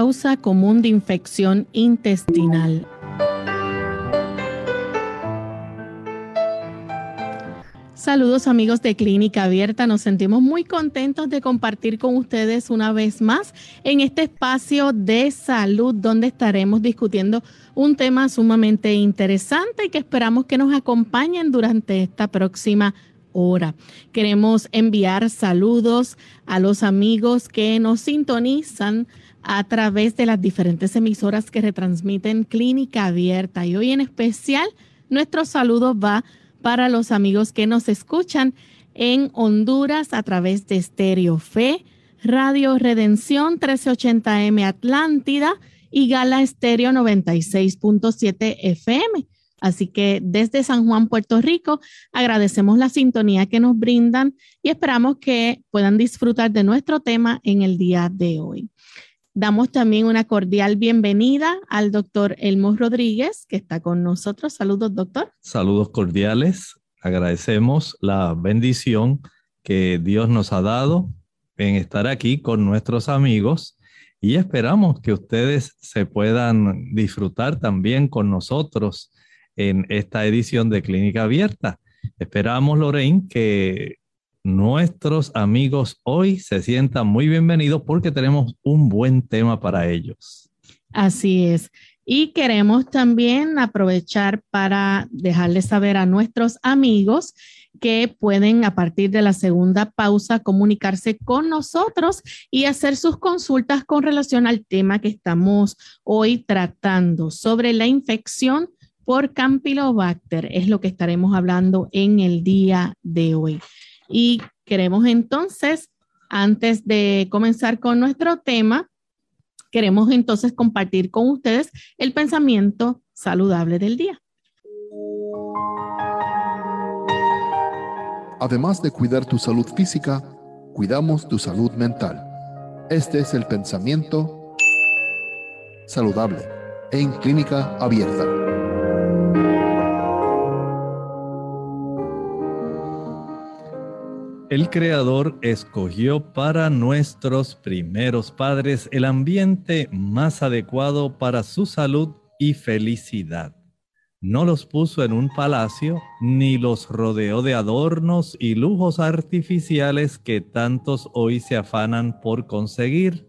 Causa común de infección intestinal. Saludos amigos de Clínica Abierta, nos sentimos muy contentos de compartir con ustedes una vez más en este espacio de salud donde estaremos discutiendo un tema sumamente interesante y que esperamos que nos acompañen durante esta próxima hora. Queremos enviar saludos a los amigos que nos sintonizan a través de las diferentes emisoras que retransmiten Clínica Abierta y hoy en especial nuestro saludo va para los amigos que nos escuchan en Honduras a través de Stereo Fe, Radio Redención 1380M Atlántida y Gala Stereo 96.7 FM. Así que desde San Juan, Puerto Rico, agradecemos la sintonía que nos brindan y esperamos que puedan disfrutar de nuestro tema en el día de hoy. Damos también una cordial bienvenida al doctor Elmo Rodríguez, que está con nosotros. Saludos, doctor. Saludos cordiales. Agradecemos la bendición que Dios nos ha dado en estar aquí con nuestros amigos y esperamos que ustedes se puedan disfrutar también con nosotros en esta edición de Clínica Abierta. Esperamos, Lorraine, que nuestros amigos hoy se sientan muy bienvenidos porque tenemos un buen tema para ellos. Así es. Y queremos también aprovechar para dejarles saber a nuestros amigos que pueden a partir de la segunda pausa comunicarse con nosotros y hacer sus consultas con relación al tema que estamos hoy tratando sobre la infección por Campylobacter. Es lo que estaremos hablando en el día de hoy. Y queremos entonces, antes de comenzar con nuestro tema, queremos entonces compartir con ustedes el pensamiento saludable del día. Además de cuidar tu salud física, cuidamos tu salud mental. Este es el pensamiento saludable en clínica abierta. El Creador escogió para nuestros primeros padres el ambiente más adecuado para su salud y felicidad. No los puso en un palacio, ni los rodeó de adornos y lujos artificiales que tantos hoy se afanan por conseguir.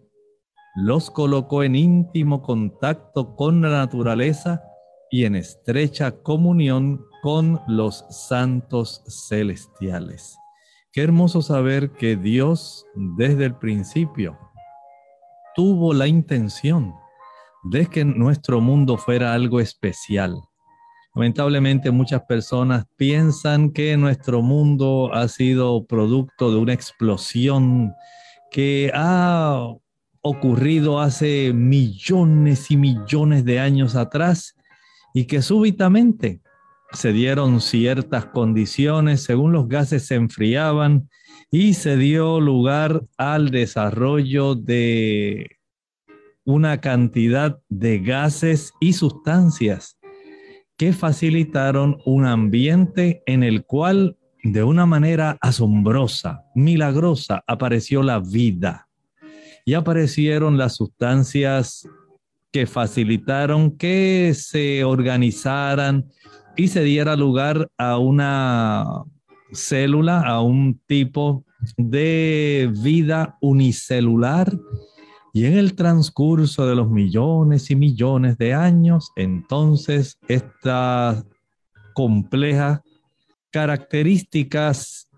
Los colocó en íntimo contacto con la naturaleza y en estrecha comunión con los santos celestiales. Qué hermoso saber que Dios desde el principio tuvo la intención de que nuestro mundo fuera algo especial. Lamentablemente muchas personas piensan que nuestro mundo ha sido producto de una explosión que ha ocurrido hace millones y millones de años atrás y que súbitamente se dieron ciertas condiciones según los gases se enfriaban y se dio lugar al desarrollo de una cantidad de gases y sustancias que facilitaron un ambiente en el cual de una manera asombrosa, milagrosa, apareció la vida. Y aparecieron las sustancias que facilitaron que se organizaran, y se diera lugar a una célula, a un tipo de vida unicelular. Y en el transcurso de los millones y millones de años, entonces estas complejas características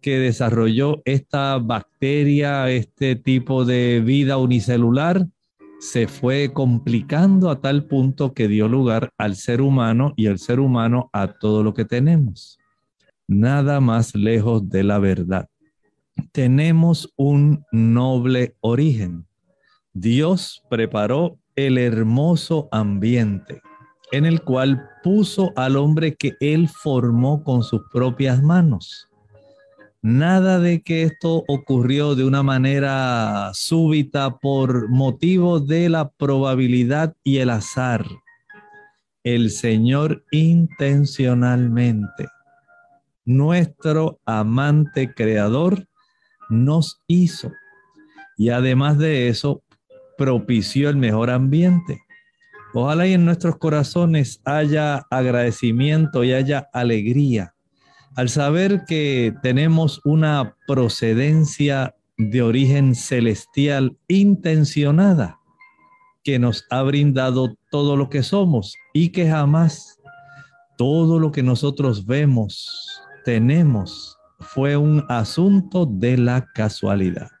que desarrolló esta bacteria, este tipo de vida unicelular, se fue complicando a tal punto que dio lugar al ser humano y el ser humano a todo lo que tenemos. Nada más lejos de la verdad. Tenemos un noble origen. Dios preparó el hermoso ambiente en el cual puso al hombre que él formó con sus propias manos. Nada de que esto ocurrió de una manera súbita por motivo de la probabilidad y el azar. El Señor intencionalmente, nuestro amante creador, nos hizo. Y además de eso, propició el mejor ambiente. Ojalá y en nuestros corazones haya agradecimiento y haya alegría al saber que tenemos una procedencia de origen celestial intencionada que nos ha brindado todo lo que somos y que jamás todo lo que nosotros vemos, tenemos, fue un asunto de la casualidad.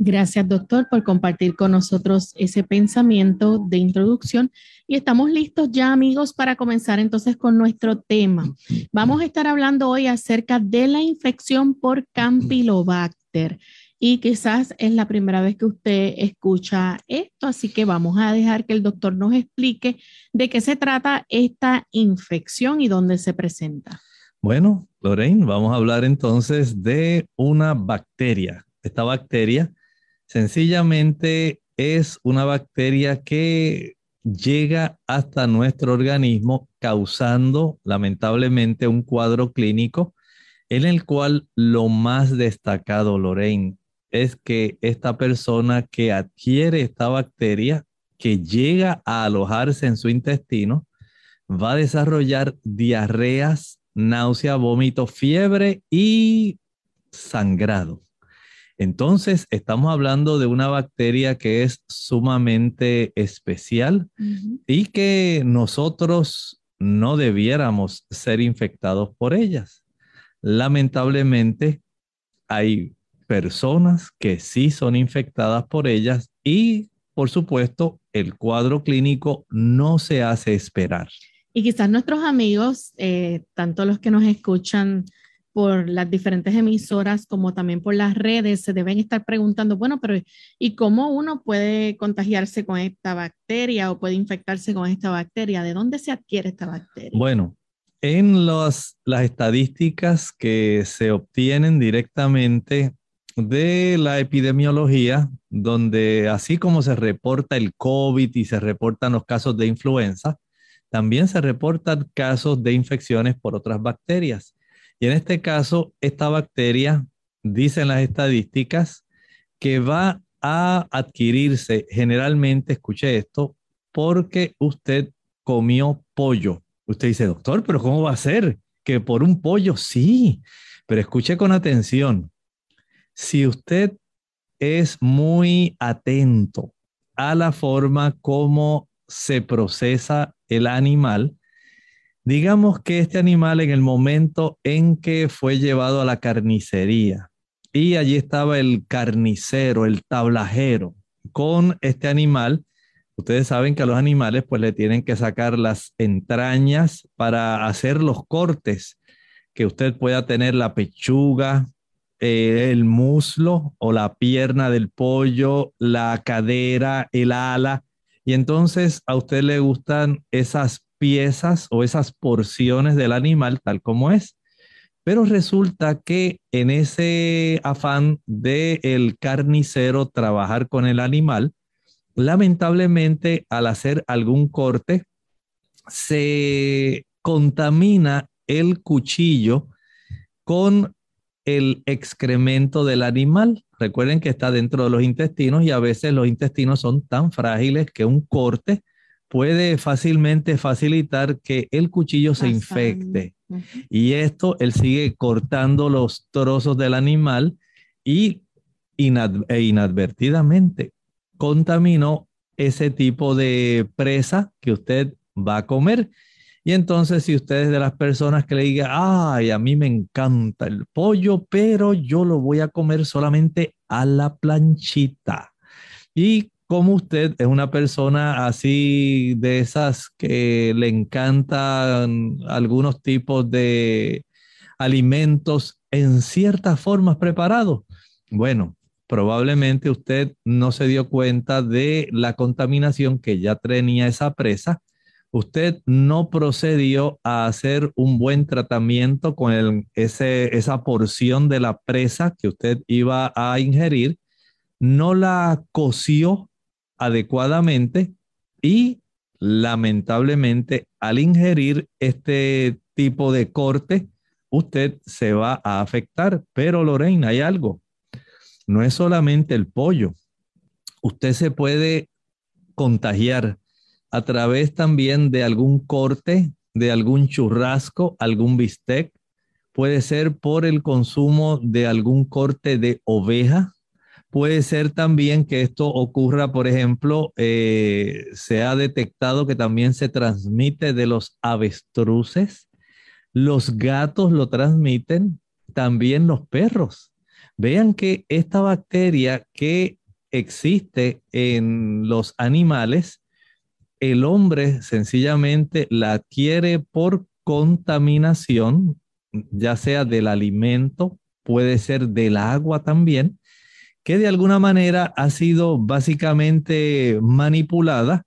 Gracias, doctor, por compartir con nosotros ese pensamiento de introducción. Y estamos listos ya, amigos, para comenzar entonces con nuestro tema. Vamos a estar hablando hoy acerca de la infección por Campylobacter. Y quizás es la primera vez que usted escucha esto, así que vamos a dejar que el doctor nos explique de qué se trata esta infección y dónde se presenta. Bueno, Lorraine, vamos a hablar entonces de una bacteria. Esta bacteria Sencillamente es una bacteria que llega hasta nuestro organismo causando lamentablemente un cuadro clínico en el cual lo más destacado, Lorraine, es que esta persona que adquiere esta bacteria, que llega a alojarse en su intestino, va a desarrollar diarreas, náusea, vómito, fiebre y sangrado. Entonces, estamos hablando de una bacteria que es sumamente especial y que nosotros no debiéramos ser infectados por ellas. Lamentablemente, hay personas que sí son infectadas por ellas y, por supuesto, el cuadro clínico no se hace esperar. Y quizás nuestros amigos, eh, tanto los que nos escuchan por las diferentes emisoras como también por las redes se deben estar preguntando, bueno, pero ¿y cómo uno puede contagiarse con esta bacteria o puede infectarse con esta bacteria? ¿De dónde se adquiere esta bacteria? Bueno, en las estadísticas que se obtienen directamente de la epidemiología, donde así como se reporta el COVID y se reportan los casos de influenza, también se reportan casos de infecciones por otras bacterias. Y en este caso, esta bacteria, dicen las estadísticas, que va a adquirirse generalmente, escuche esto, porque usted comió pollo. Usted dice, doctor, pero ¿cómo va a ser? Que por un pollo, sí, pero escuche con atención. Si usted es muy atento a la forma como se procesa el animal, Digamos que este animal en el momento en que fue llevado a la carnicería y allí estaba el carnicero, el tablajero con este animal, ustedes saben que a los animales pues le tienen que sacar las entrañas para hacer los cortes, que usted pueda tener la pechuga, eh, el muslo o la pierna del pollo, la cadera, el ala. Y entonces a usted le gustan esas piezas o esas porciones del animal tal como es. Pero resulta que en ese afán de el carnicero trabajar con el animal, lamentablemente al hacer algún corte, se contamina el cuchillo con el excremento del animal. Recuerden que está dentro de los intestinos y a veces los intestinos son tan frágiles que un corte puede fácilmente facilitar que el cuchillo se infecte. Y esto, él sigue cortando los trozos del animal y e inadvertidamente contaminó ese tipo de presa que usted va a comer. Y entonces, si usted es de las personas que le diga, ay, a mí me encanta el pollo, pero yo lo voy a comer solamente a la planchita. Y como usted es una persona así de esas que le encantan algunos tipos de alimentos en ciertas formas preparados, bueno, probablemente usted no se dio cuenta de la contaminación que ya tenía esa presa. Usted no procedió a hacer un buen tratamiento con esa porción de la presa que usted iba a ingerir, no la coció adecuadamente y lamentablemente al ingerir este tipo de corte, usted se va a afectar. Pero Lorraine, hay algo no es solamente el pollo. Usted se puede contagiar a través también de algún corte, de algún churrasco, algún bistec. Puede ser por el consumo de algún corte de oveja. Puede ser también que esto ocurra, por ejemplo, eh, se ha detectado que también se transmite de los avestruces. Los gatos lo transmiten, también los perros. Vean que esta bacteria que existe en los animales, el hombre sencillamente la adquiere por contaminación, ya sea del alimento, puede ser del agua también, que de alguna manera ha sido básicamente manipulada,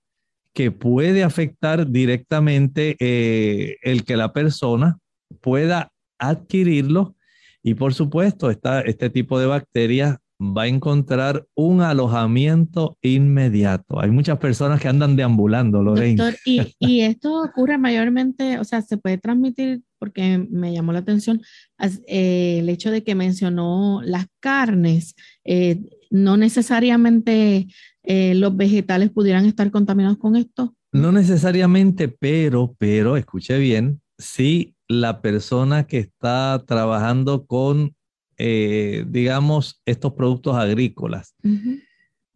que puede afectar directamente eh, el que la persona pueda adquirirlo y por supuesto, este tipo de bacterias va a encontrar un alojamiento inmediato. Hay muchas personas que andan deambulando, Lorraine. Doctor, y, y, esto ocurre mayormente, o sea, se puede transmitir, porque me llamó la atención eh, el hecho de que mencionó las carnes. Eh, no necesariamente eh, los vegetales pudieran estar contaminados con esto. No necesariamente, pero, pero, escuche bien, sí la persona que está trabajando con, digamos, estos productos agrícolas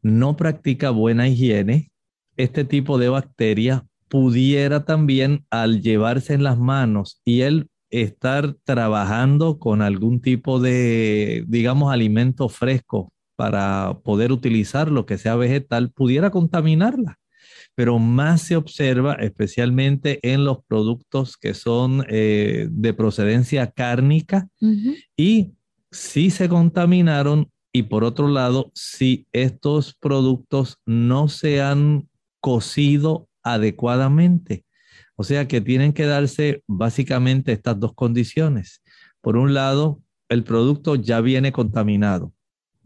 no practica buena higiene, este tipo de bacterias pudiera también al llevarse en las manos y él estar trabajando con algún tipo de, digamos, alimento fresco para poder utilizar lo que sea vegetal, pudiera contaminarla. Pero más se observa especialmente en los productos que son eh, de procedencia cárnica y si se contaminaron y por otro lado, si estos productos no se han cocido adecuadamente. O sea que tienen que darse básicamente estas dos condiciones. Por un lado, el producto ya viene contaminado.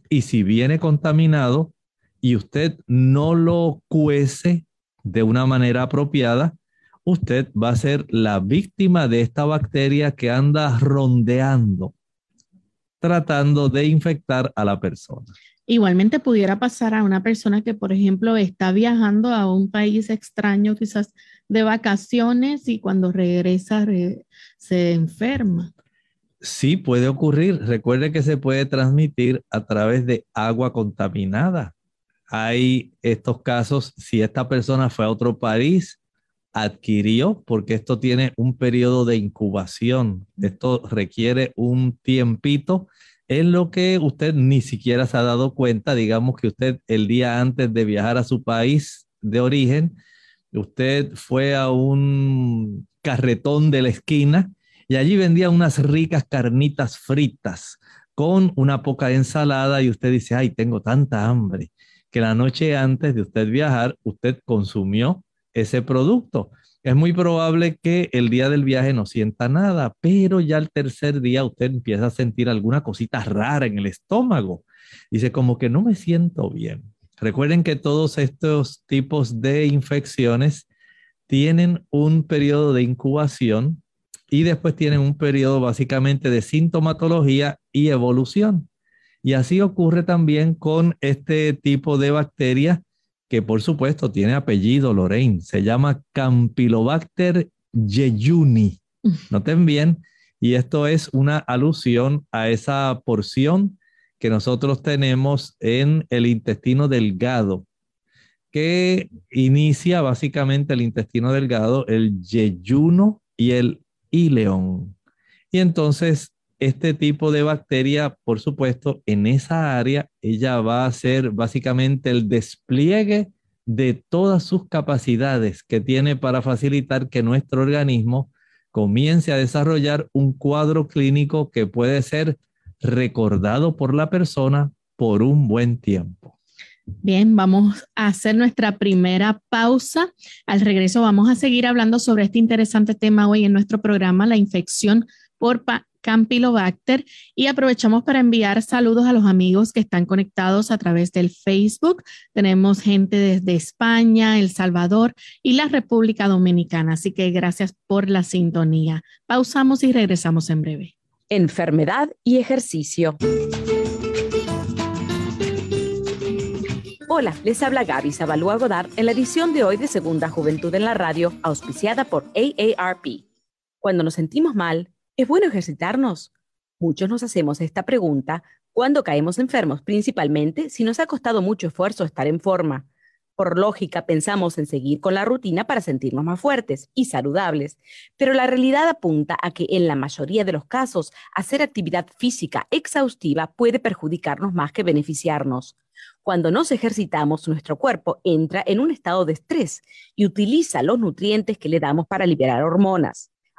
Y si viene contaminado y usted no lo cuece de una manera apropiada, usted va a ser la víctima de esta bacteria que anda rondeando, tratando de infectar a la persona. Igualmente pudiera pasar a una persona que, por ejemplo, está viajando a un país extraño, quizás de vacaciones, y cuando regresa se enferma. Sí, puede ocurrir. Recuerde que se puede transmitir a través de agua contaminada hay estos casos, si esta persona fue a otro país, adquirió, porque esto tiene un periodo de incubación, esto requiere un tiempito, en lo que usted ni siquiera se ha dado cuenta, digamos que usted el día antes de viajar a su país de origen, usted fue a un carretón de la esquina y allí vendía unas ricas carnitas fritas con una poca ensalada y usted dice, ay, tengo tanta hambre que la noche antes de usted viajar, usted consumió ese producto. Es muy probable que el día del viaje no sienta nada, pero ya el tercer día usted empieza a sentir alguna cosita rara en el estómago. Dice como que no me siento bien. Recuerden que todos estos tipos de infecciones tienen un periodo de incubación y después tienen un periodo básicamente de sintomatología y evolución. Y así ocurre también con este tipo de bacteria que por supuesto tiene apellido Lorraine. Se llama Campylobacter jejuni. Noten bien, y esto es una alusión a esa porción que nosotros tenemos en el intestino delgado, que inicia básicamente el intestino delgado, el yeyuno y el ileón. Y entonces este tipo de bacteria, por supuesto, en esa área, ella va a hacer básicamente el despliegue de todas sus capacidades que tiene para facilitar que nuestro organismo comience a desarrollar un cuadro clínico que puede ser recordado por la persona por un buen tiempo. Bien, vamos a hacer nuestra primera pausa. Al regreso vamos a seguir hablando sobre este interesante tema hoy en nuestro programa, la infección por Campylobacter y aprovechamos para enviar saludos a los amigos que están conectados a través del Facebook. Tenemos gente desde España, El Salvador y la República Dominicana, así que gracias por la sintonía. Pausamos y regresamos en breve. Enfermedad y ejercicio. Hola, les habla Gaby Zabalúa Godard en la edición de hoy de Segunda Juventud en la Radio, auspiciada por AARP. Cuando nos sentimos mal, ¿es bueno ejercitarnos? Muchos nos hacemos esta pregunta cuando caemos enfermos, principalmente si nos ha costado mucho esfuerzo estar en forma. Por lógica, pensamos en seguir con la rutina para sentirnos más fuertes y saludables, pero la realidad apunta a que en la mayoría de los casos, hacer actividad física exhaustiva puede perjudicarnos más que beneficiarnos. Cuando nos ejercitamos, nuestro cuerpo entra en un estado de estrés y utiliza los nutrientes que le damos para liberar hormonas.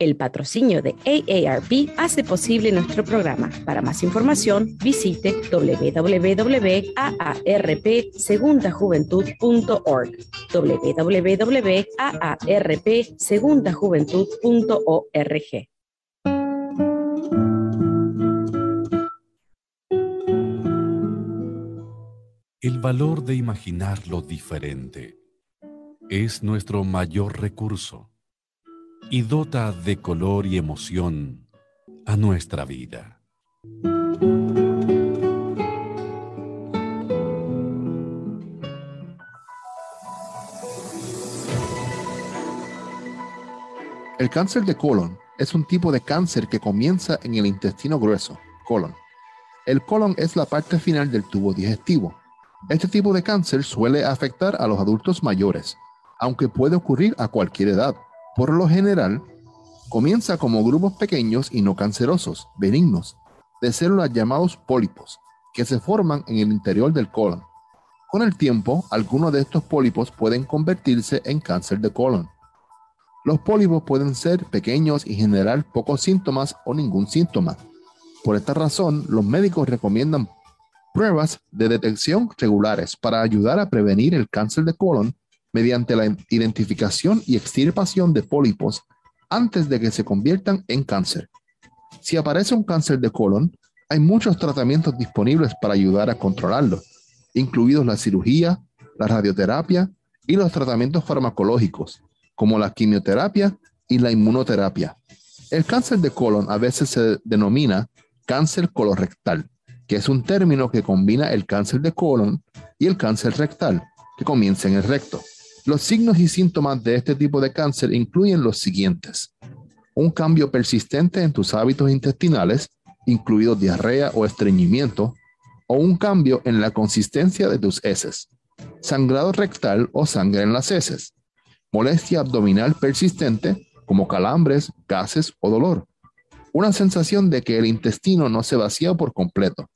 El patrocinio de AARP hace posible nuestro programa. Para más información, visite www.aarpsegundajuventud.org www.aarpsegundajuventud.org El valor de imaginar lo diferente es nuestro mayor recurso y dota de color y emoción a nuestra vida. El cáncer de colon es un tipo de cáncer que comienza en el intestino grueso, colon. El colon es la parte final del tubo digestivo. Este tipo de cáncer suele afectar a los adultos mayores, aunque puede ocurrir a cualquier edad. Por lo general, comienza como grupos pequeños y no cancerosos, benignos, de células llamados pólipos, que se forman en el interior del colon. Con el tiempo, algunos de estos pólipos pueden convertirse en cáncer de colon. Los pólipos pueden ser pequeños y generar pocos síntomas o ningún síntoma. Por esta razón, los médicos recomiendan pruebas de detección regulares para ayudar a prevenir el cáncer de colon mediante la identificación y extirpación de pólipos antes de que se conviertan en cáncer. Si aparece un cáncer de colon, hay muchos tratamientos disponibles para ayudar a controlarlo, incluidos la cirugía, la radioterapia y los tratamientos farmacológicos, como la quimioterapia y la inmunoterapia. El cáncer de colon a veces se denomina cáncer colorectal, que es un término que combina el cáncer de colon y el cáncer rectal, que comienza en el recto. Los signos y síntomas de este tipo de cáncer incluyen los siguientes. Un cambio persistente en tus hábitos intestinales, incluido diarrea o estreñimiento, o un cambio en la consistencia de tus heces, sangrado rectal o sangre en las heces, molestia abdominal persistente como calambres, gases o dolor, una sensación de que el intestino no se vacía por completo,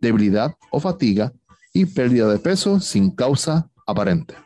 debilidad o fatiga y pérdida de peso sin causa aparente.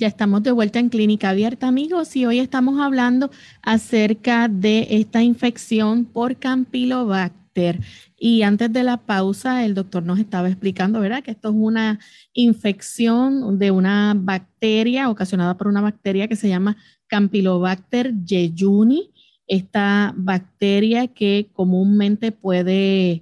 Ya estamos de vuelta en Clínica Abierta, amigos, y hoy estamos hablando acerca de esta infección por Campylobacter. Y antes de la pausa, el doctor nos estaba explicando, ¿verdad? Que esto es una infección de una bacteria ocasionada por una bacteria que se llama Campylobacter jejuni. Esta bacteria que comúnmente puede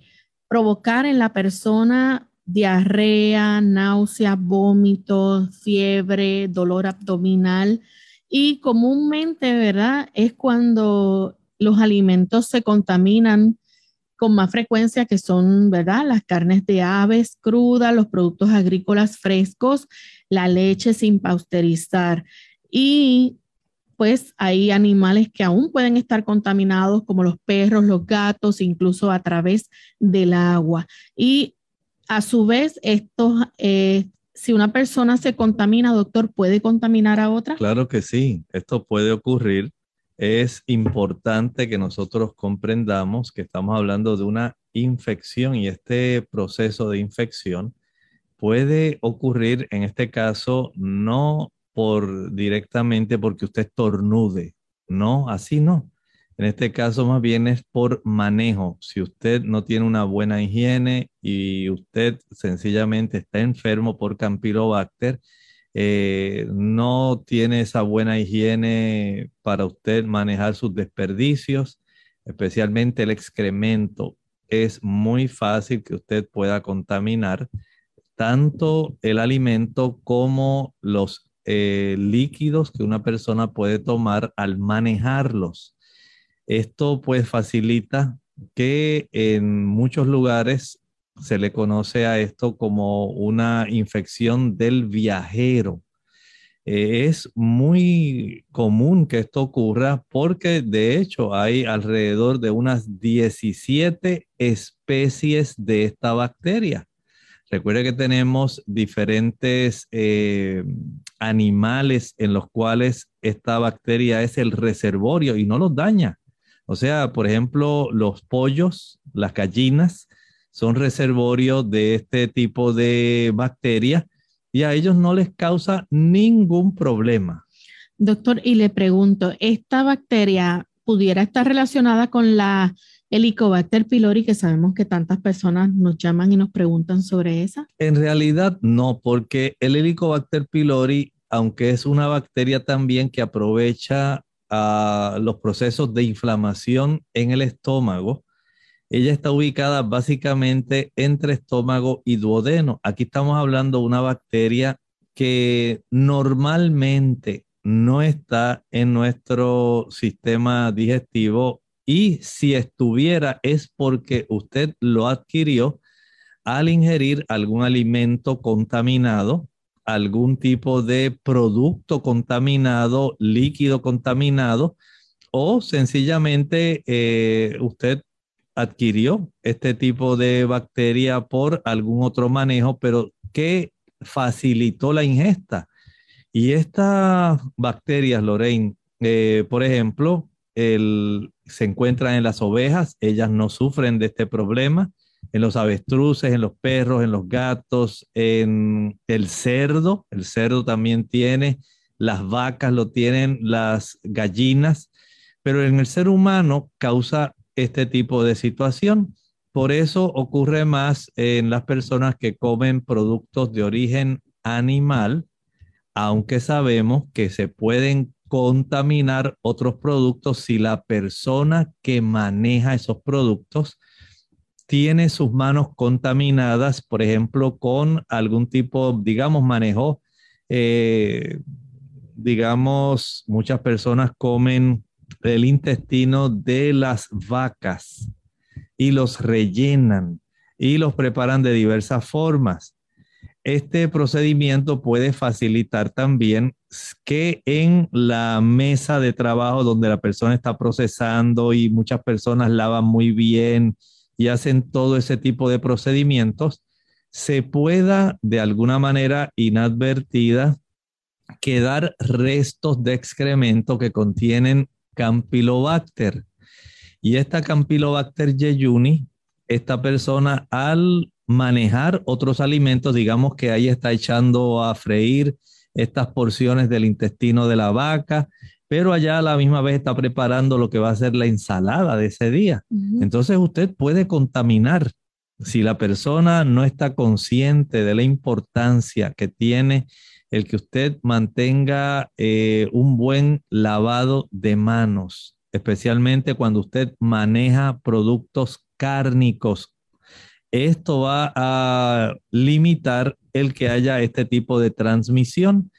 provocar en la persona diarrea, náusea, vómitos, fiebre, dolor abdominal. Y comúnmente, ¿verdad? Es cuando los alimentos se contaminan con más frecuencia, que son, ¿verdad? Las carnes de aves crudas, los productos agrícolas frescos, la leche sin pausterizar. Y pues hay animales que aún pueden estar contaminados, como los perros, los gatos, incluso a través del agua. Y a su vez, esto, eh, si una persona se contamina, doctor, ¿puede contaminar a otra? Claro que sí, esto puede ocurrir. Es importante que nosotros comprendamos que estamos hablando de una infección y este proceso de infección puede ocurrir en este caso no por directamente porque usted tornude, no, así no. En este caso más bien es por manejo. Si usted no tiene una buena higiene y usted sencillamente está enfermo por Campylobacter, eh, no tiene esa buena higiene para usted manejar sus desperdicios, especialmente el excremento, es muy fácil que usted pueda contaminar tanto el alimento como los eh, líquidos que una persona puede tomar al manejarlos. Esto pues facilita que en muchos lugares se le conoce a esto como una infección del viajero. Eh, es muy común que esto ocurra porque de hecho hay alrededor de unas 17 especies de esta bacteria. Recuerde que tenemos diferentes eh, animales en los cuales esta bacteria es el reservorio y no los daña. O sea, por ejemplo, los pollos, las gallinas, son reservorios de este tipo de bacterias y a ellos no les causa ningún problema. Doctor, y le pregunto, ¿esta bacteria pudiera estar relacionada con la Helicobacter pylori, que sabemos que tantas personas nos llaman y nos preguntan sobre esa? En realidad no, porque el Helicobacter pylori, aunque es una bacteria también que aprovecha a los procesos de inflamación en el estómago. Ella está ubicada básicamente entre estómago y duodeno. Aquí estamos hablando de una bacteria que normalmente no está en nuestro sistema digestivo y si estuviera es porque usted lo adquirió al ingerir algún alimento contaminado algún tipo de producto contaminado, líquido contaminado, o sencillamente eh, usted adquirió este tipo de bacteria por algún otro manejo, pero que facilitó la ingesta. Y estas bacterias, Lorraine, eh, por ejemplo, se encuentran en las ovejas, ellas no sufren de este problema en los avestruces, en los perros, en los gatos, en el cerdo. El cerdo también tiene, las vacas lo tienen, las gallinas, pero en el ser humano causa este tipo de situación. Por eso ocurre más en las personas que comen productos de origen animal, aunque sabemos que se pueden contaminar otros productos si la persona que maneja esos productos tiene sus manos contaminadas, por ejemplo, con algún tipo, digamos, manejo, eh, digamos, muchas personas comen el intestino de las vacas y los rellenan y los preparan de diversas formas. este procedimiento puede facilitar también que en la mesa de trabajo donde la persona está procesando y muchas personas lavan muy bien y hacen todo ese tipo de procedimientos, se pueda de alguna manera inadvertida quedar restos de excremento que contienen Campylobacter. Y esta Campylobacter jejuni, esta persona al manejar otros alimentos, digamos que ahí está echando a freír estas porciones del intestino de la vaca, pero allá a la misma vez está preparando lo que va a ser la ensalada de ese día. Entonces usted puede contaminar si la persona no está consciente de la importancia que tiene el que usted mantenga eh, un buen lavado de manos, especialmente cuando usted maneja productos cárnicos. Esto va a limitar el que haya este tipo de transmisión.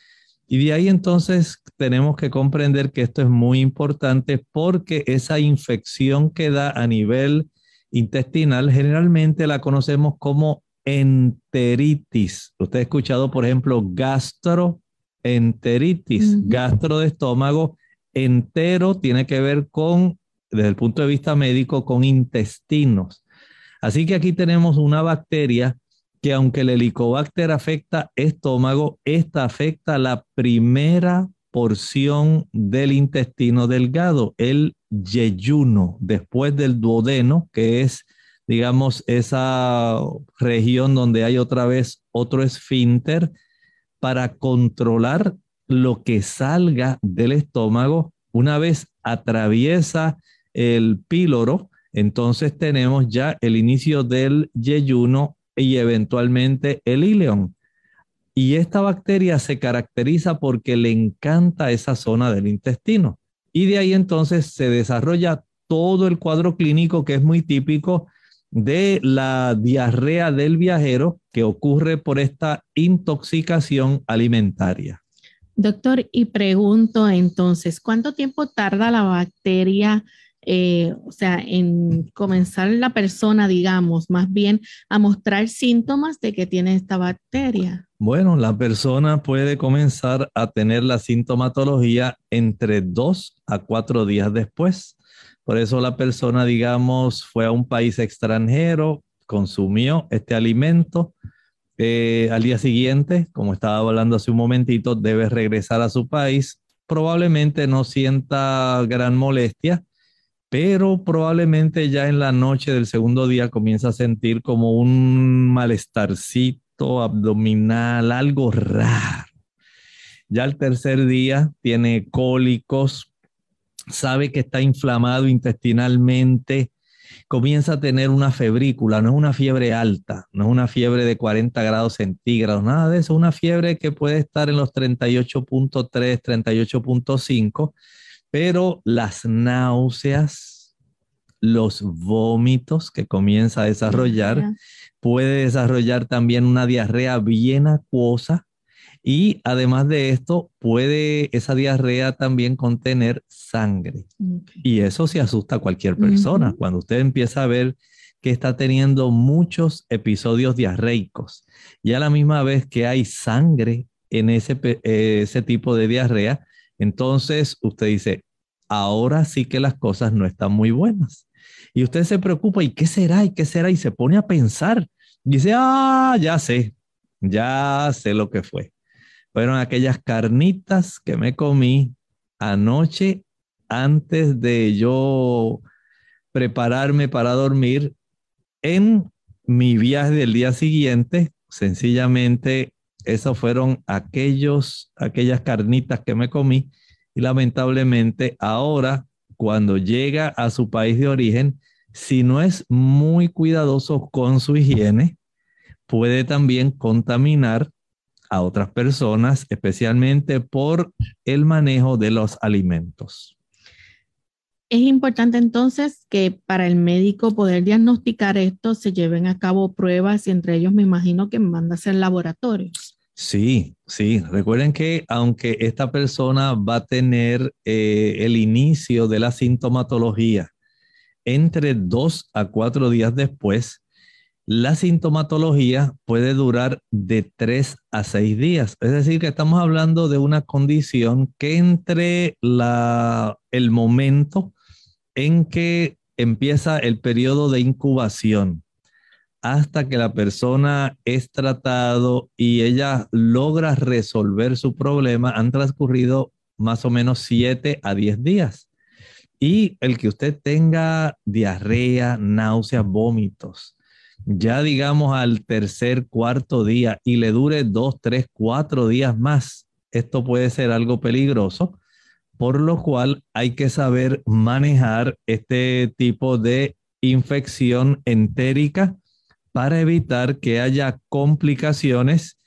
Y de ahí entonces tenemos que comprender que esto es muy importante porque esa infección que da a nivel intestinal generalmente la conocemos como enteritis. Usted ha escuchado, por ejemplo, gastroenteritis, gastro de estómago, entero tiene que ver con, desde el punto de vista médico, con intestinos. Así que aquí tenemos una bacteria que aunque el helicobacter afecta estómago, esta afecta la primera porción del intestino delgado, el yeyuno, después del duodeno, que es digamos, esa región donde hay otra vez otro esfínter para controlar lo que salga del estómago. Una vez atraviesa el píloro, entonces tenemos ya el inicio del yeyuno y eventualmente el ileón. Y esta bacteria se caracteriza porque le encanta esa zona del intestino. Y de ahí entonces se desarrolla todo el cuadro clínico que es muy típico de la diarrea del viajero que ocurre por esta intoxicación alimentaria. Doctor, y pregunto entonces, ¿cuánto tiempo tarda la bacteria, eh, o sea, en comenzar la persona, digamos, más bien a mostrar síntomas de que tiene esta bacteria? Bueno, la persona puede comenzar a tener la sintomatología entre dos a cuatro días después. Por eso la persona, digamos, fue a un país extranjero, consumió este alimento. Eh, al día siguiente, como estaba hablando hace un momentito, debe regresar a su país. Probablemente no sienta gran molestia, pero probablemente ya en la noche del segundo día comienza a sentir como un malestarcito abdominal, algo raro. Ya el tercer día tiene cólicos, sabe que está inflamado intestinalmente, comienza a tener una febrícula, no es una fiebre alta, no es una fiebre de 40 grados centígrados, nada de eso, una fiebre que puede estar en los 38.3, 38.5, pero las náuseas, los vómitos que comienza a desarrollar, puede desarrollar también una diarrea bien acuosa, y además de esto, puede esa diarrea también contener sangre. Y eso se asusta a cualquier persona. Cuando usted empieza a ver que está teniendo muchos episodios diarreicos y a la misma vez que hay sangre en ese, ese tipo de diarrea, entonces usted dice, ahora sí que las cosas no están muy buenas. Y usted se preocupa, ¿y qué será? ¿Y qué será? Y se pone a pensar. dice, ah, ya sé, ya sé lo que fue fueron aquellas carnitas que me comí anoche antes de yo prepararme para dormir en mi viaje del día siguiente. Sencillamente, esas fueron aquellos, aquellas carnitas que me comí y lamentablemente ahora, cuando llega a su país de origen, si no es muy cuidadoso con su higiene, puede también contaminar a otras personas, especialmente por el manejo de los alimentos. Es importante entonces que para el médico poder diagnosticar esto se lleven a cabo pruebas y entre ellos me imagino que manda a hacer laboratorios. Sí, sí. Recuerden que aunque esta persona va a tener eh, el inicio de la sintomatología entre dos a cuatro días después, La sintomatología puede durar de 3 a 6 días. Es decir, que estamos hablando de una condición que entre el momento en que empieza el periodo de incubación hasta que la persona es tratado y ella logra resolver su problema, han transcurrido más o menos 7 a 10 días. Y el que usted tenga diarrea, náuseas, vómitos, ya digamos al tercer, cuarto día y le dure dos, tres, cuatro días más, esto puede ser algo peligroso, por lo cual hay que saber manejar este tipo de infección entérica para evitar que haya complicaciones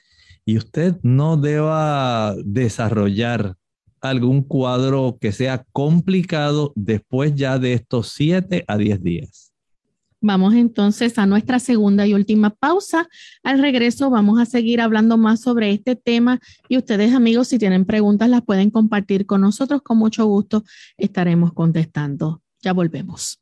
y usted no deba desarrollar algún cuadro que sea complicado después ya de estos 7 a 10 días. Vamos entonces a nuestra segunda y última pausa. Al regreso vamos a seguir hablando más sobre este tema y ustedes amigos si tienen preguntas las pueden compartir con nosotros. Con mucho gusto estaremos contestando. Ya volvemos.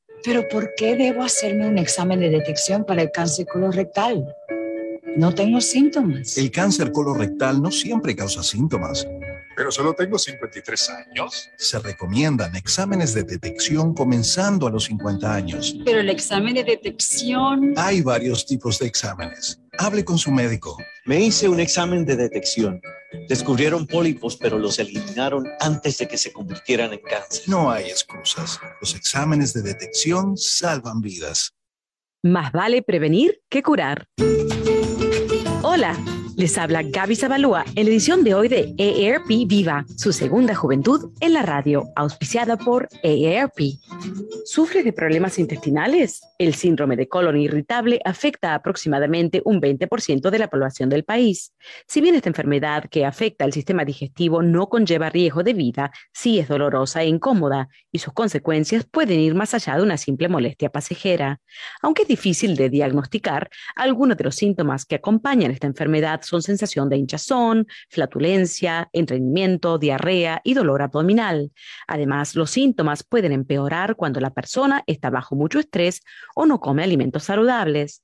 Pero ¿por qué debo hacerme un examen de detección para el cáncer colorectal? No tengo síntomas. El cáncer colorectal no siempre causa síntomas. Pero solo tengo 53 años. Se recomiendan exámenes de detección comenzando a los 50 años. Pero el examen de detección... Hay varios tipos de exámenes. Hable con su médico. Me hice un examen de detección Descubrieron pólipos, pero los eliminaron antes de que se convirtieran en cáncer. No hay excusas. Los exámenes de detección salvan vidas. Más vale prevenir que curar. Hola. Les habla Gaby Zabalúa en la edición de hoy de EARP Viva, su segunda juventud en la radio, auspiciada por EARP. ¿Sufres de problemas intestinales? El síndrome de colon irritable afecta a aproximadamente un 20% de la población del país. Si bien esta enfermedad que afecta al sistema digestivo no conlleva riesgo de vida, sí es dolorosa e incómoda y sus consecuencias pueden ir más allá de una simple molestia pasajera. Aunque es difícil de diagnosticar, algunos de los síntomas que acompañan esta enfermedad son sensación de hinchazón, flatulencia, entrenamiento, diarrea y dolor abdominal. Además, los síntomas pueden empeorar cuando la persona está bajo mucho estrés o no come alimentos saludables.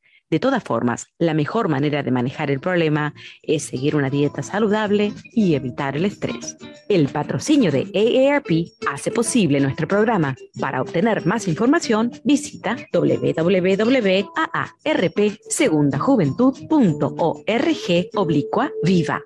De todas formas, la mejor manera de manejar el problema es seguir una dieta saludable y evitar el estrés. El patrocinio de AARP hace posible nuestro programa. Para obtener más información, visita www.aarpsegundajuventud.org oblicua viva.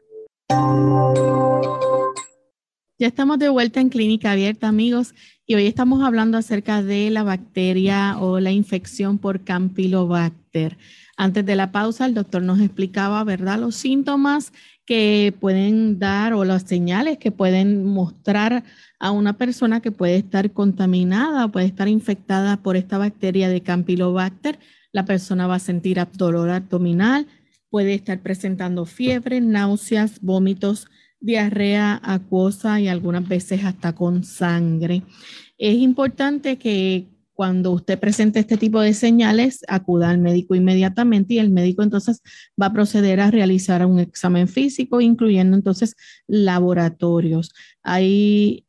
Ya estamos de vuelta en Clínica Abierta, amigos, y hoy estamos hablando acerca de la bacteria o la infección por Campylobacter. Antes de la pausa, el doctor nos explicaba, ¿verdad?, los síntomas que pueden dar o las señales que pueden mostrar a una persona que puede estar contaminada o puede estar infectada por esta bacteria de Campylobacter. La persona va a sentir dolor abdominal, puede estar presentando fiebre, náuseas, vómitos, diarrea acuosa y algunas veces hasta con sangre. Es importante que cuando usted presente este tipo de señales, acuda al médico inmediatamente y el médico entonces va a proceder a realizar un examen físico, incluyendo entonces laboratorios. Hay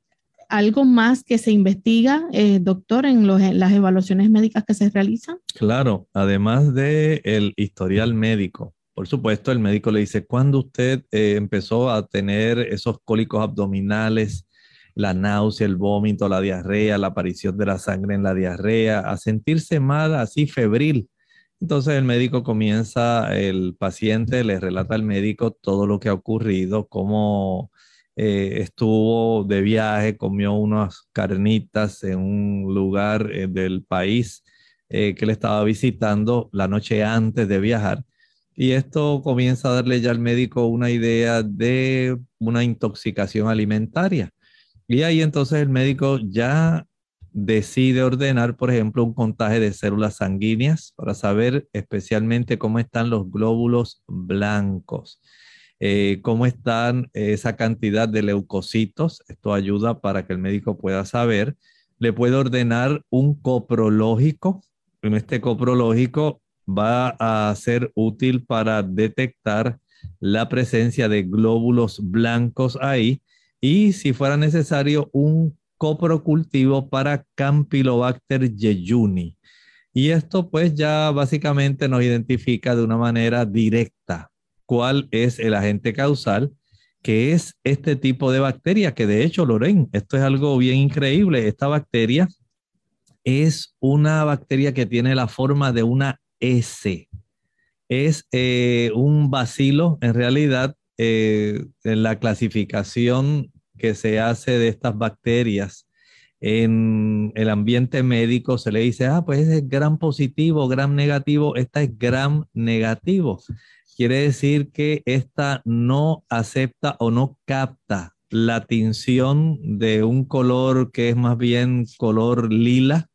algo más que se investiga, eh, doctor, en, las evaluaciones médicas que se realizan. Claro, además del el historial médico. Por supuesto, el médico le dice, ¿cuándo usted eh, empezó a tener esos cólicos abdominales? La náusea, el vómito, la diarrea, la aparición de la sangre en la diarrea, a sentirse mal, así febril. Entonces el médico comienza, el paciente le relata al médico todo lo que ha ocurrido, cómo eh, estuvo de viaje, comió unas carnitas en un lugar eh, del país eh, que le estaba visitando la noche antes de viajar. Y esto comienza a darle ya al médico una idea de una intoxicación alimentaria. Y ahí entonces el médico ya decide ordenar, por ejemplo, un contaje de células sanguíneas para saber especialmente cómo están los glóbulos blancos, eh, cómo están esa cantidad de leucocitos. Esto ayuda para que el médico pueda saber. Le puede ordenar un coprológico. En este coprológico va a ser útil para detectar la presencia de glóbulos blancos ahí y si fuera necesario un coprocultivo para Campylobacter jejuni. Y esto pues ya básicamente nos identifica de una manera directa cuál es el agente causal, que es este tipo de bacteria, que de hecho, Loren, esto es algo bien increíble. Esta bacteria es una bacteria que tiene la forma de una S. Es eh, un bacilo, en realidad, eh, en la clasificación que se hace de estas bacterias en el ambiente médico se le dice, ah, pues es gram positivo, gram negativo, esta es gram negativo. Quiere decir que esta no acepta o no capta la tinción de un color que es más bien color lila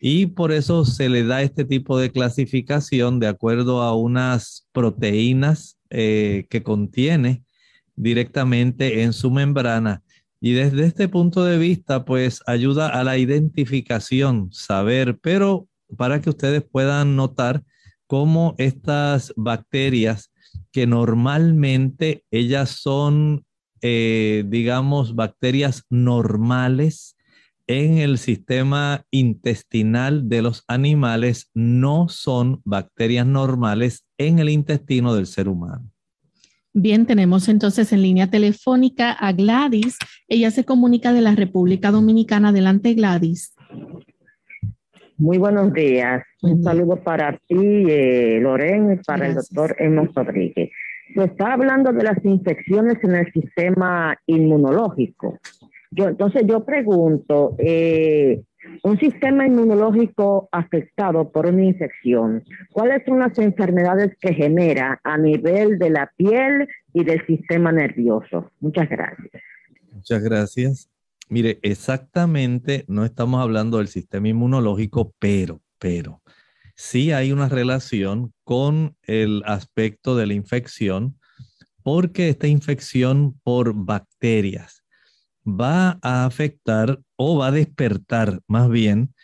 y por eso se le da este tipo de clasificación de acuerdo a unas proteínas eh, que contiene directamente en su membrana. Y desde este punto de vista, pues ayuda a la identificación, saber, pero para que ustedes puedan notar cómo estas bacterias, que normalmente ellas son, eh, digamos, bacterias normales en el sistema intestinal de los animales, no son bacterias normales en el intestino del ser humano. Bien, tenemos entonces en línea telefónica a Gladys. Ella se comunica de la República Dominicana. Adelante, Gladys. Muy buenos días. Un saludo para ti, eh, Loren, y para el doctor Emos Rodríguez. Se está hablando de las infecciones en el sistema inmunológico. Yo, entonces yo pregunto, eh, un sistema inmunológico afectado por una infección, ¿cuáles son las enfermedades que genera a nivel de la piel y del sistema nervioso? Muchas gracias. Muchas gracias. Mire, exactamente no estamos hablando del sistema inmunológico, pero, pero, sí hay una relación con el aspecto de la infección, porque esta infección por bacterias va a afectar o va a despertar más bien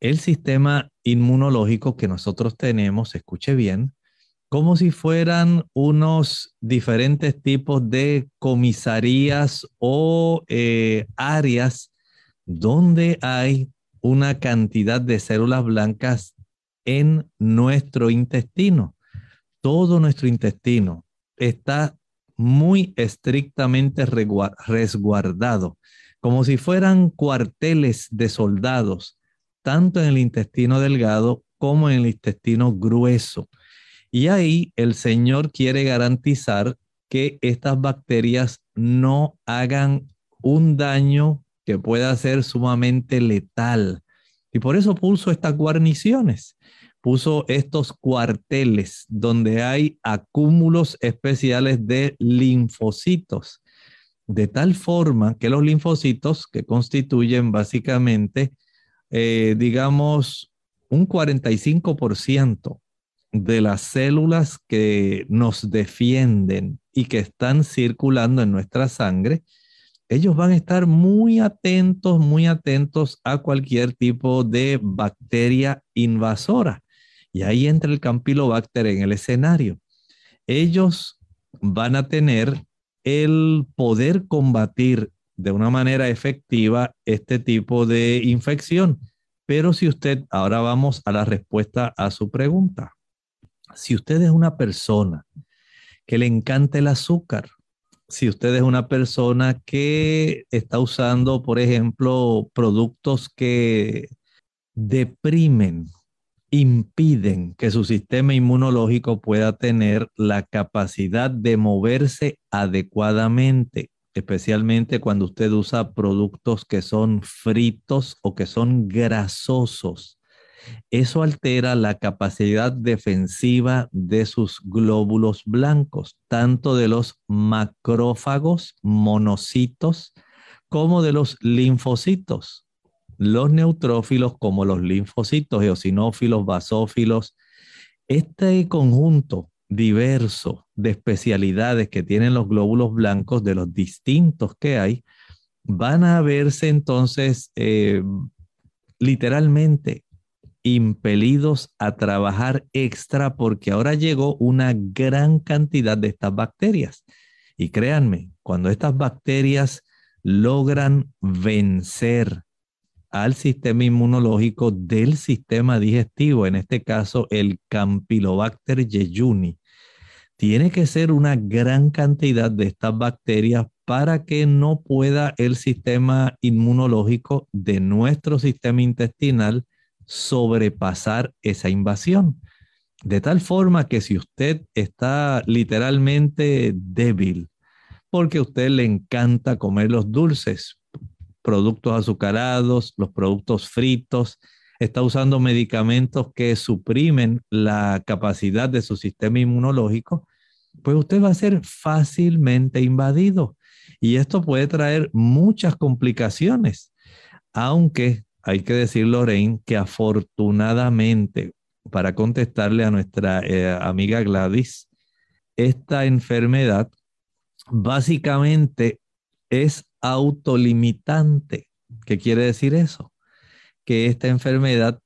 el sistema inmunológico que nosotros tenemos, escuche bien, como si fueran unos diferentes tipos de comisarías o eh, áreas donde hay una cantidad de células blancas en nuestro intestino. Todo nuestro intestino está muy estrictamente resguardado, como si fueran cuarteles de soldados, tanto en el intestino delgado como en el intestino grueso. Y ahí el Señor quiere garantizar que estas bacterias no hagan un daño que pueda ser sumamente letal. Y por eso puso estas guarniciones puso estos cuarteles donde hay acúmulos especiales de linfocitos, de tal forma que los linfocitos, que constituyen básicamente, eh, digamos, un 45% de las células que nos defienden y que están circulando en nuestra sangre, ellos van a estar muy atentos, muy atentos a cualquier tipo de bacteria invasora. Y ahí entra el Campylobacter en el escenario. Ellos van a tener el poder combatir de una manera efectiva este tipo de infección. Pero si usted, ahora vamos a la respuesta a su pregunta. Si usted es una persona que le encanta el azúcar, si usted es una persona que está usando, por ejemplo, productos que deprimen impiden que su sistema inmunológico pueda tener la capacidad de moverse adecuadamente, especialmente cuando usted usa productos que son fritos o que son grasosos. Eso altera la capacidad defensiva de sus glóbulos blancos, tanto de los macrófagos, monocitos, como de los linfocitos los neutrófilos como los linfocitos, eosinófilos, basófilos. Este conjunto diverso de especialidades que tienen los glóbulos blancos, de los distintos que hay, van a verse entonces eh, literalmente impelidos a trabajar extra porque ahora llegó una gran cantidad de estas bacterias. Y créanme, cuando estas bacterias logran vencer al sistema inmunológico del sistema digestivo, en este caso el Campylobacter jejuni. Tiene que ser una gran cantidad de estas bacterias para que no pueda el sistema inmunológico de nuestro sistema intestinal sobrepasar esa invasión. De tal forma que si usted está literalmente débil, porque a usted le encanta comer los dulces, productos azucarados, los productos fritos, está usando medicamentos que suprimen la capacidad de su sistema inmunológico, pues usted va a ser fácilmente invadido. Y esto puede traer muchas complicaciones, aunque hay que decir, Lorraine, que afortunadamente, para contestarle a nuestra eh, amiga Gladys, esta enfermedad básicamente es autolimitante. ¿Qué quiere decir eso? Que esta enfermedad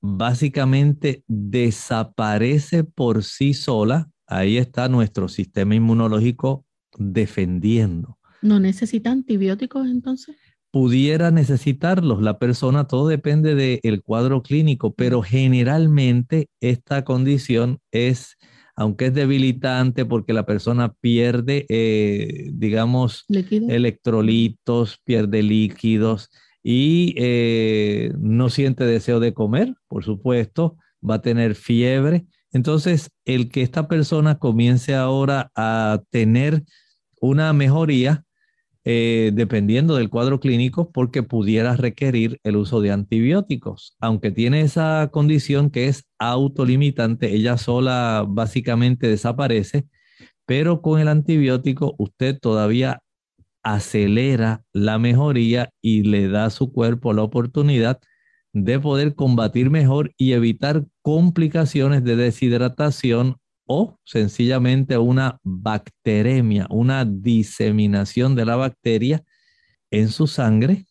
básicamente desaparece por sí sola. Ahí está nuestro sistema inmunológico defendiendo. ¿No necesita antibióticos entonces? Pudiera necesitarlos. La persona, todo depende del cuadro clínico, pero generalmente esta condición es aunque es debilitante porque la persona pierde, eh, digamos, electrolitos, pierde líquidos y eh, no siente deseo de comer, por supuesto, va a tener fiebre. Entonces, el que esta persona comience ahora a tener una mejoría, eh, dependiendo del cuadro clínico, porque pudiera requerir el uso de antibióticos. Aunque tiene esa condición que es autolimitante, ella sola básicamente desaparece, pero con el antibiótico usted todavía acelera la mejoría y le da a su cuerpo la oportunidad de poder combatir mejor y evitar complicaciones de deshidratación o sencillamente una bacteremia, una diseminación de la bacteria en su sangre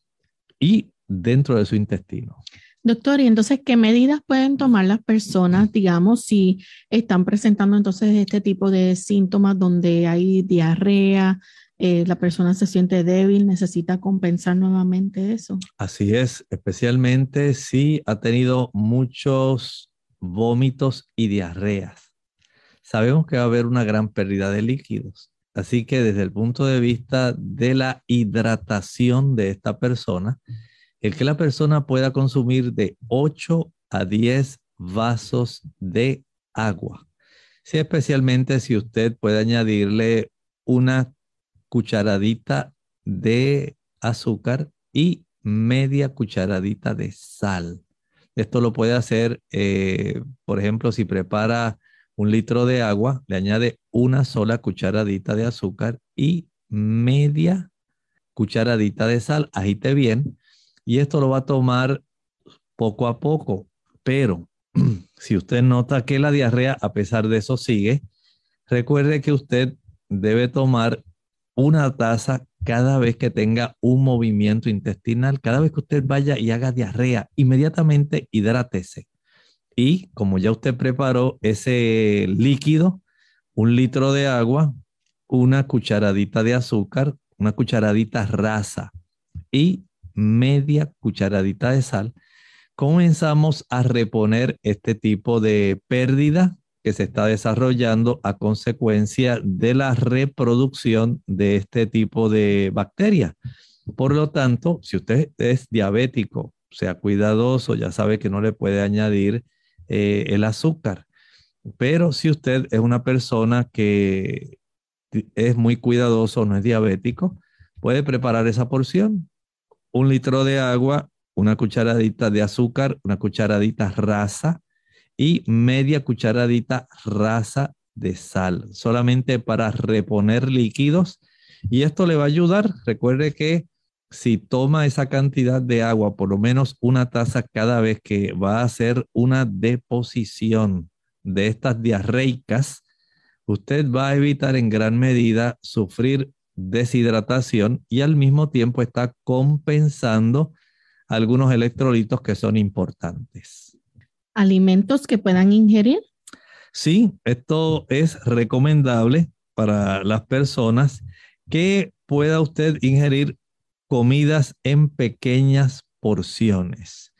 y dentro de su intestino. Doctor, y entonces, ¿qué medidas pueden tomar las personas, digamos, si están presentando entonces este tipo de síntomas donde hay diarrea, eh, la persona se siente débil, necesita compensar nuevamente eso? Así es, especialmente si ha tenido muchos vómitos y diarreas sabemos que va a haber una gran pérdida de líquidos. Así que desde el punto de vista de la hidratación de esta persona, el que la persona pueda consumir de 8 a 10 vasos de agua. Sí, especialmente si usted puede añadirle una cucharadita de azúcar y media cucharadita de sal. Esto lo puede hacer, eh, por ejemplo, si prepara un litro de agua, le añade una sola cucharadita de azúcar y media cucharadita de sal, agite bien, y esto lo va a tomar poco a poco, pero si usted nota que la diarrea a pesar de eso sigue, recuerde que usted debe tomar una taza cada vez que tenga un movimiento intestinal, cada vez que usted vaya y haga diarrea, inmediatamente hidrátese. Y como ya usted preparó ese líquido, un litro de agua, una cucharadita de azúcar, una cucharadita rasa y media cucharadita de sal, comenzamos a reponer este tipo de pérdida que se está desarrollando a consecuencia de la reproducción de este tipo de bacterias. Por lo tanto, si usted es diabético, sea cuidadoso, ya sabe que no le puede añadir eh, el azúcar. Pero si usted es una persona que es muy cuidadoso, no es diabético, puede preparar esa porción. Un litro de agua, una cucharadita de azúcar, una cucharadita rasa y media cucharadita rasa de sal, solamente para reponer líquidos. Y esto le va a ayudar. Recuerde que si toma esa cantidad de agua, por lo menos una taza cada vez que va a hacer una deposición de estas diarreicas, usted va a evitar en gran medida sufrir deshidratación y al mismo tiempo está compensando algunos electrolitos que son importantes. ¿Alimentos que puedan ingerir? Sí, esto es recomendable para las personas que pueda usted ingerir comidas en pequeñas porciones.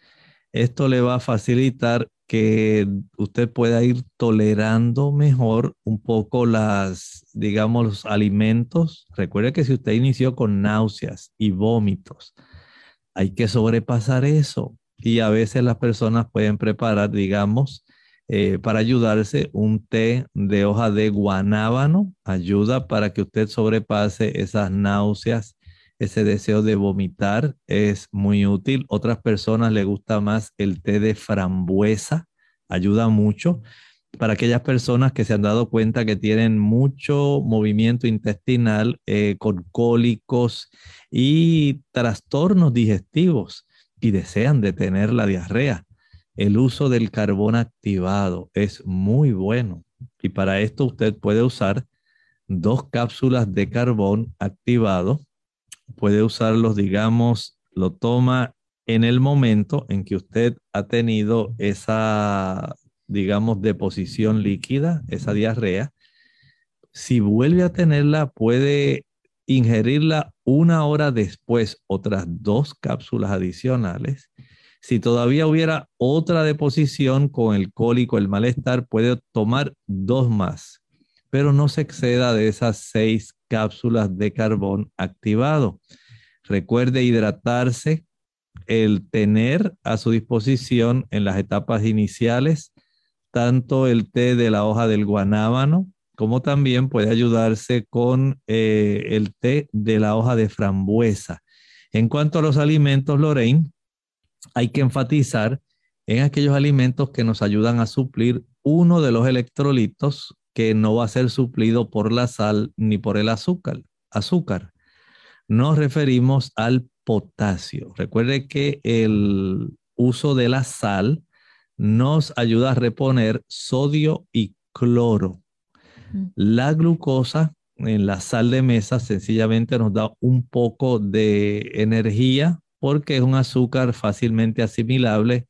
Esto le va a facilitar que usted pueda ir tolerando mejor un poco las, digamos, los alimentos. Recuerde que si usted inició con náuseas y vómitos, hay que sobrepasar eso. Y a veces las personas pueden preparar, digamos, eh, para ayudarse un té de hoja de guanábano. Ayuda para que usted sobrepase esas náuseas ese deseo de vomitar es muy útil. Otras personas le gusta más el té de frambuesa, ayuda mucho. Para aquellas personas que se han dado cuenta que tienen mucho movimiento intestinal eh, con cólicos y trastornos digestivos y desean detener la diarrea, el uso del carbón activado es muy bueno. Y para esto usted puede usar dos cápsulas de carbón activado puede usarlos, digamos, lo toma en el momento en que usted ha tenido esa, digamos, deposición líquida, esa diarrea. Si vuelve a tenerla, puede ingerirla una hora después, otras dos cápsulas adicionales. Si todavía hubiera otra deposición con el cólico, el malestar, puede tomar dos más, pero no se exceda de esas seis cápsulas de carbón activado. Recuerde hidratarse, el tener a su disposición en las etapas iniciales tanto el té de la hoja del guanábano como también puede ayudarse con eh, el té de la hoja de frambuesa. En cuanto a los alimentos, Lorraine, hay que enfatizar en aquellos alimentos que nos ayudan a suplir uno de los electrolitos que no va a ser suplido por la sal ni por el azúcar. azúcar. Nos referimos al potasio. Recuerde que el uso de la sal nos ayuda a reponer sodio y cloro. La glucosa en la sal de mesa sencillamente nos da un poco de energía porque es un azúcar fácilmente asimilable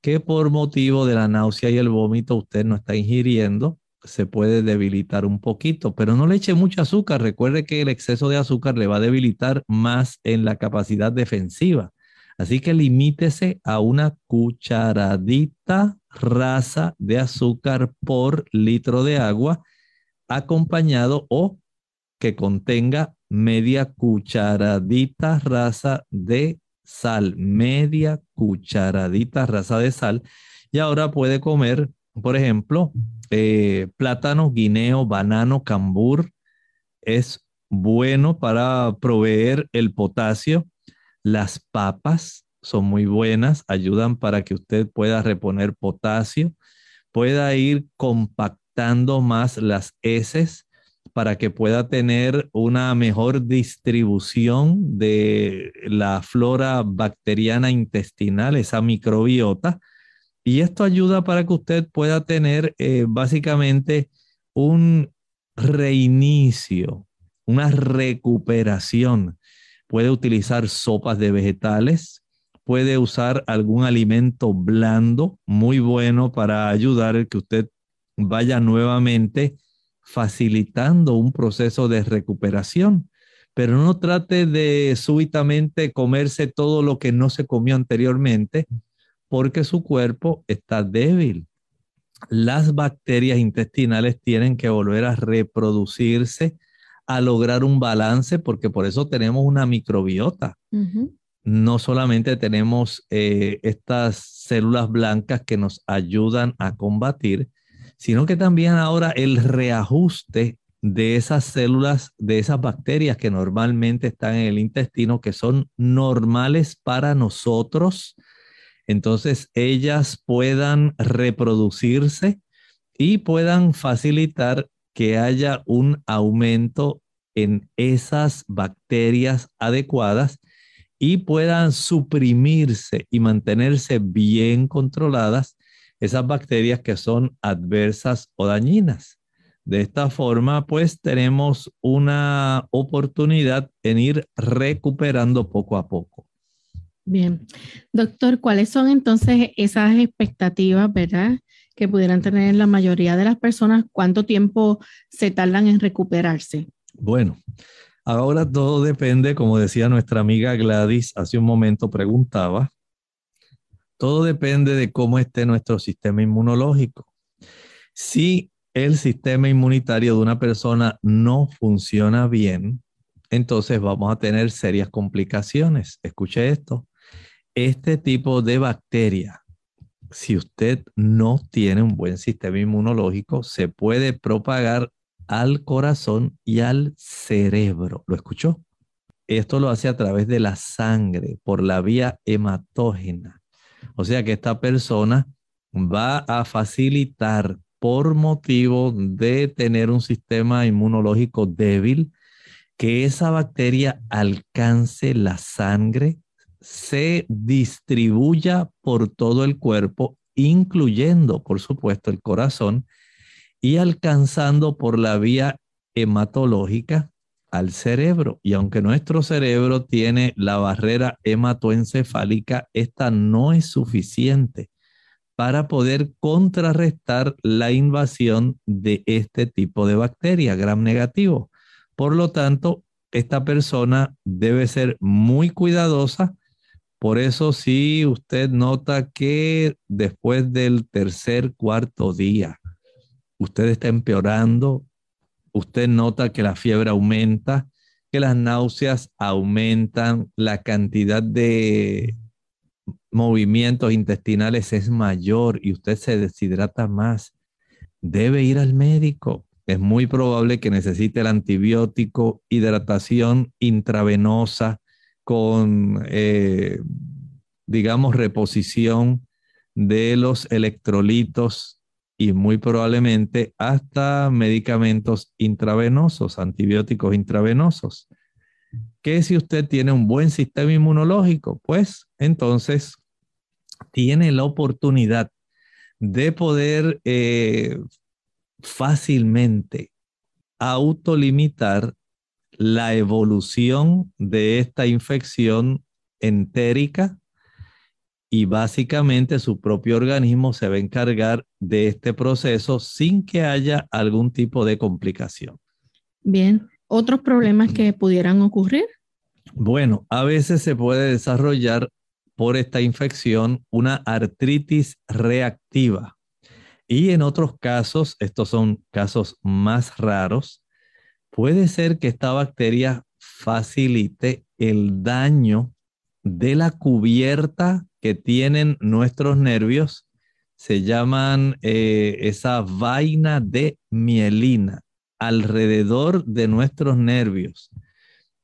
que por motivo de la náusea y el vómito usted no está ingiriendo se puede debilitar un poquito, pero no le eche mucho azúcar. Recuerde que el exceso de azúcar le va a debilitar más en la capacidad defensiva. Así que limítese a una cucharadita rasa de azúcar por litro de agua, acompañado o que contenga media cucharadita rasa de sal, media cucharadita rasa de sal. Y ahora puede comer, por ejemplo, eh, plátano, guineo, banano, cambur. Es bueno para proveer el potasio. Las papas son muy buenas, ayudan para que usted pueda reponer potasio, pueda ir compactando más las heces para que pueda tener una mejor distribución de la flora bacteriana intestinal, esa microbiota y esto ayuda para que usted pueda tener eh, básicamente un reinicio, una recuperación. Puede utilizar sopas de vegetales, puede usar algún alimento blando, muy bueno para ayudar a que usted vaya nuevamente facilitando un proceso de recuperación. Pero no trate de súbitamente comerse todo lo que no se comió anteriormente, porque su cuerpo está débil. Las bacterias intestinales tienen que volver a reproducirse, a lograr un balance, porque por eso tenemos una microbiota. no solamente tenemos eh, estas células blancas que nos ayudan a combatir, sino que también ahora el reajuste de esas células, de esas bacterias que normalmente están en el intestino, que son normales para nosotros, entonces ellas puedan reproducirse y puedan facilitar que haya un aumento en esas bacterias adecuadas y puedan suprimirse y mantenerse bien controladas esas bacterias que son adversas o dañinas. De esta forma, pues tenemos una oportunidad en ir recuperando poco a poco. Bien, doctor, ¿cuáles son entonces esas expectativas, verdad, que pudieran tener la mayoría de las personas? ¿Cuánto tiempo se tardan en recuperarse? Bueno, ahora todo depende, como decía nuestra amiga Gladys hace un momento, preguntaba, todo depende de cómo esté nuestro sistema inmunológico. Si el sistema inmunitario de una persona no funciona bien, entonces vamos a tener serias complicaciones. Escuche esto. Este tipo de bacteria, si usted no tiene un buen sistema inmunológico, se puede propagar al corazón y al cerebro. ¿Lo escuchó? Esto lo hace a través de la sangre, por la vía hematógena. O sea que esta persona va a facilitar por motivo de tener un sistema inmunológico débil, que esa bacteria alcance la sangre, se distribuya por todo el cuerpo, incluyendo, por supuesto, el corazón, y alcanzando por la vía hematológica al cerebro. Y aunque nuestro cerebro tiene la barrera hematoencefálica, esta no es suficiente para poder contrarrestar la invasión de este tipo de bacteria, gram negativo. Por lo tanto, esta persona debe ser muy cuidadosa. Por eso, si usted nota que después del tercer, cuarto día, usted está empeorando, usted nota que la fiebre aumenta, que las náuseas aumentan, la cantidad de movimientos intestinales es mayor y usted se deshidrata más, debe ir al médico. Es muy probable que necesite el antibiótico, hidratación intravenosa con, eh, digamos, reposición de los electrolitos y muy probablemente hasta medicamentos intravenosos, antibióticos intravenosos. ¿Qué si usted tiene un buen sistema inmunológico? Pues entonces tiene la oportunidad de poder eh, fácilmente autolimitar la evolución de esta infección entérica y básicamente su propio organismo se va a encargar de este proceso sin que haya algún tipo de complicación. Bien, ¿otros problemas que pudieran ocurrir? Bueno, a veces se puede desarrollar por esta infección una artritis reactiva y en otros casos, estos son casos más raros, puede ser que esta bacteria facilite el daño de la cubierta que tienen nuestros nervios se llaman eh, esa vaina de mielina alrededor de nuestros nervios.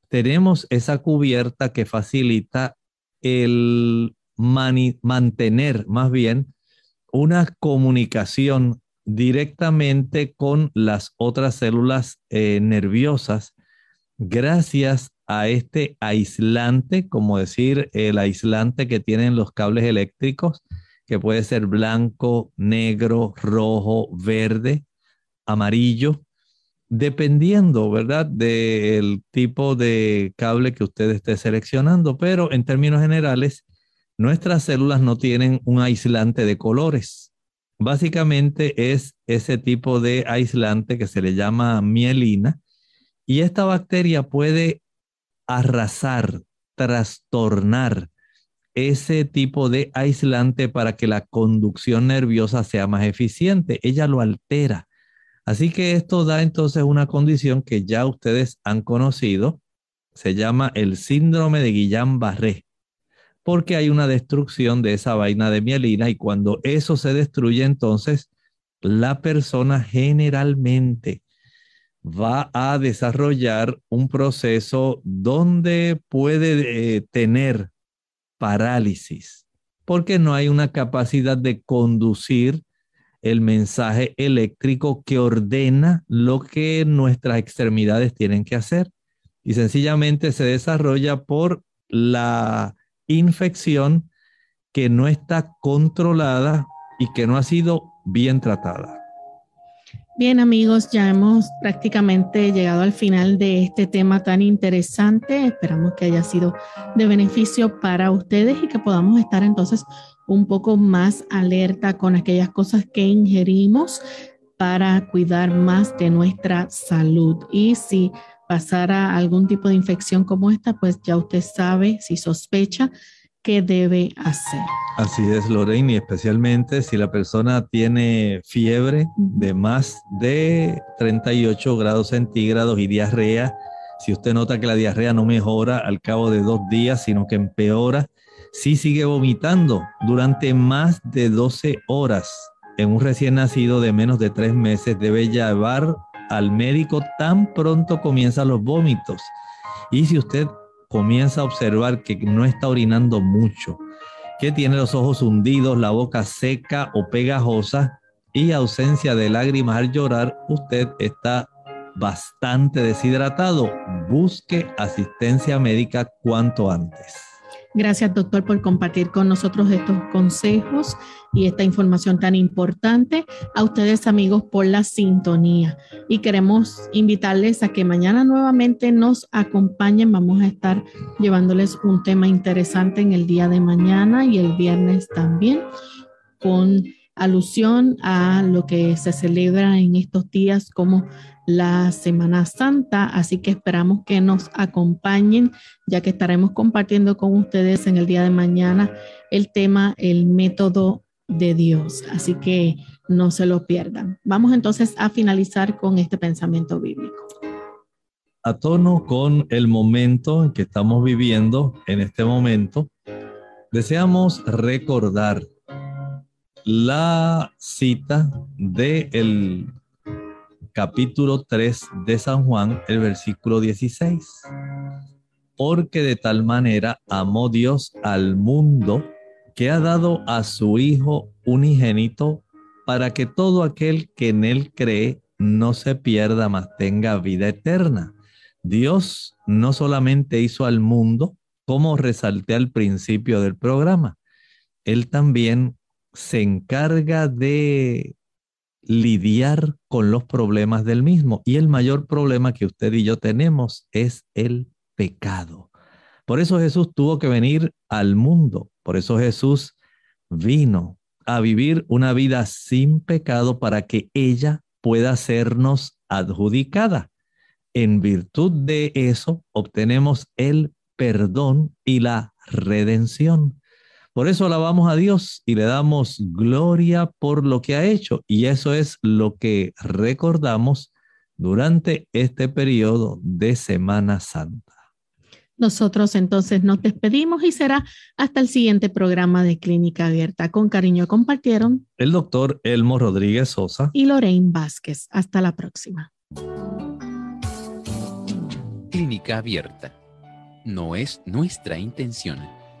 Tenemos esa cubierta que facilita el mantener más bien una comunicación directamente con las otras células eh, nerviosas gracias a este aislante, como decir el aislante que tienen los cables eléctricos, que puede ser blanco, negro, rojo, verde, amarillo, dependiendo, ¿verdad?, del tipo de cable que usted esté seleccionando, pero en términos generales, nuestras células no tienen un aislante de colores. Básicamente es ese tipo de aislante que se le llama mielina y esta bacteria puede arrasar, trastornar ese tipo de aislante para que la conducción nerviosa sea más eficiente. Ella lo altera. Así que esto da entonces una condición que ya ustedes han conocido, se llama el síndrome de Guillain-Barré. Porque hay una destrucción de esa vaina de mielina y cuando eso se destruye, entonces la persona generalmente va a desarrollar un proceso donde puede eh, tener parálisis, porque no hay una capacidad de conducir el mensaje eléctrico que ordena lo que nuestras extremidades tienen que hacer. Y sencillamente se desarrolla por la infección que no está controlada y que no ha sido bien tratada. Bien amigos, ya hemos prácticamente llegado al final de este tema tan interesante. Esperamos que haya sido de beneficio para ustedes y que podamos estar entonces un poco más alerta con aquellas cosas que ingerimos para cuidar más de nuestra salud. Y si pasara algún tipo de infección como esta, pues ya usted sabe, si sospecha, qué debe hacer. Así es, Lorraine, y especialmente si la persona tiene fiebre de más de 38 grados centígrados y diarrea, si usted nota que la diarrea no mejora al cabo de dos días, sino que empeora, si sigue vomitando durante más de 12 horas en un recién nacido de menos de tres meses, debe llevar al médico tan pronto comienzan los vómitos. Y si usted comienza a observar que no está orinando mucho, que tiene los ojos hundidos, la boca seca o pegajosa y ausencia de lágrimas al llorar, usted está bastante deshidratado. Busque asistencia médica cuanto antes. Gracias, doctor, por compartir con nosotros estos consejos y esta información tan importante. A ustedes, amigos, por la sintonía. Y queremos invitarles a que mañana nuevamente nos acompañen. Vamos a estar llevándoles un tema interesante en el día de mañana y el viernes también, con alusión a lo que se celebra en estos días como la Semana Santa, así que esperamos que nos acompañen, ya que estaremos compartiendo con ustedes en el día de mañana el tema, el método de Dios. Así que no se lo pierdan. Vamos entonces a finalizar con este pensamiento bíblico. A tono con el momento en que estamos viviendo en este momento, deseamos recordar la cita del el capítulo 3 de San Juan, el versículo 16. Porque de tal manera amó Dios al mundo que ha dado a su Hijo unigénito para que todo aquel que en él cree no se pierda, mas tenga vida eterna. Dios no solamente hizo al mundo, como resalté al principio del programa, Él también se encarga de lidiar con los problemas del mismo. Y el mayor problema que usted y yo tenemos es el pecado. Por eso Jesús tuvo que venir al mundo. Por eso Jesús vino a vivir una vida sin pecado para que ella pueda sernos adjudicada. En virtud de eso obtenemos el perdón y la redención. Por eso alabamos a Dios y le damos gloria por lo que ha hecho. Y eso es lo que recordamos durante este periodo de Semana Santa. Nosotros entonces nos despedimos y será hasta el siguiente programa de Clínica Abierta. Con cariño compartieron el doctor Elmo Rodríguez Sosa y Lorraine Vázquez. Hasta la próxima. Clínica Abierta. No es nuestra intención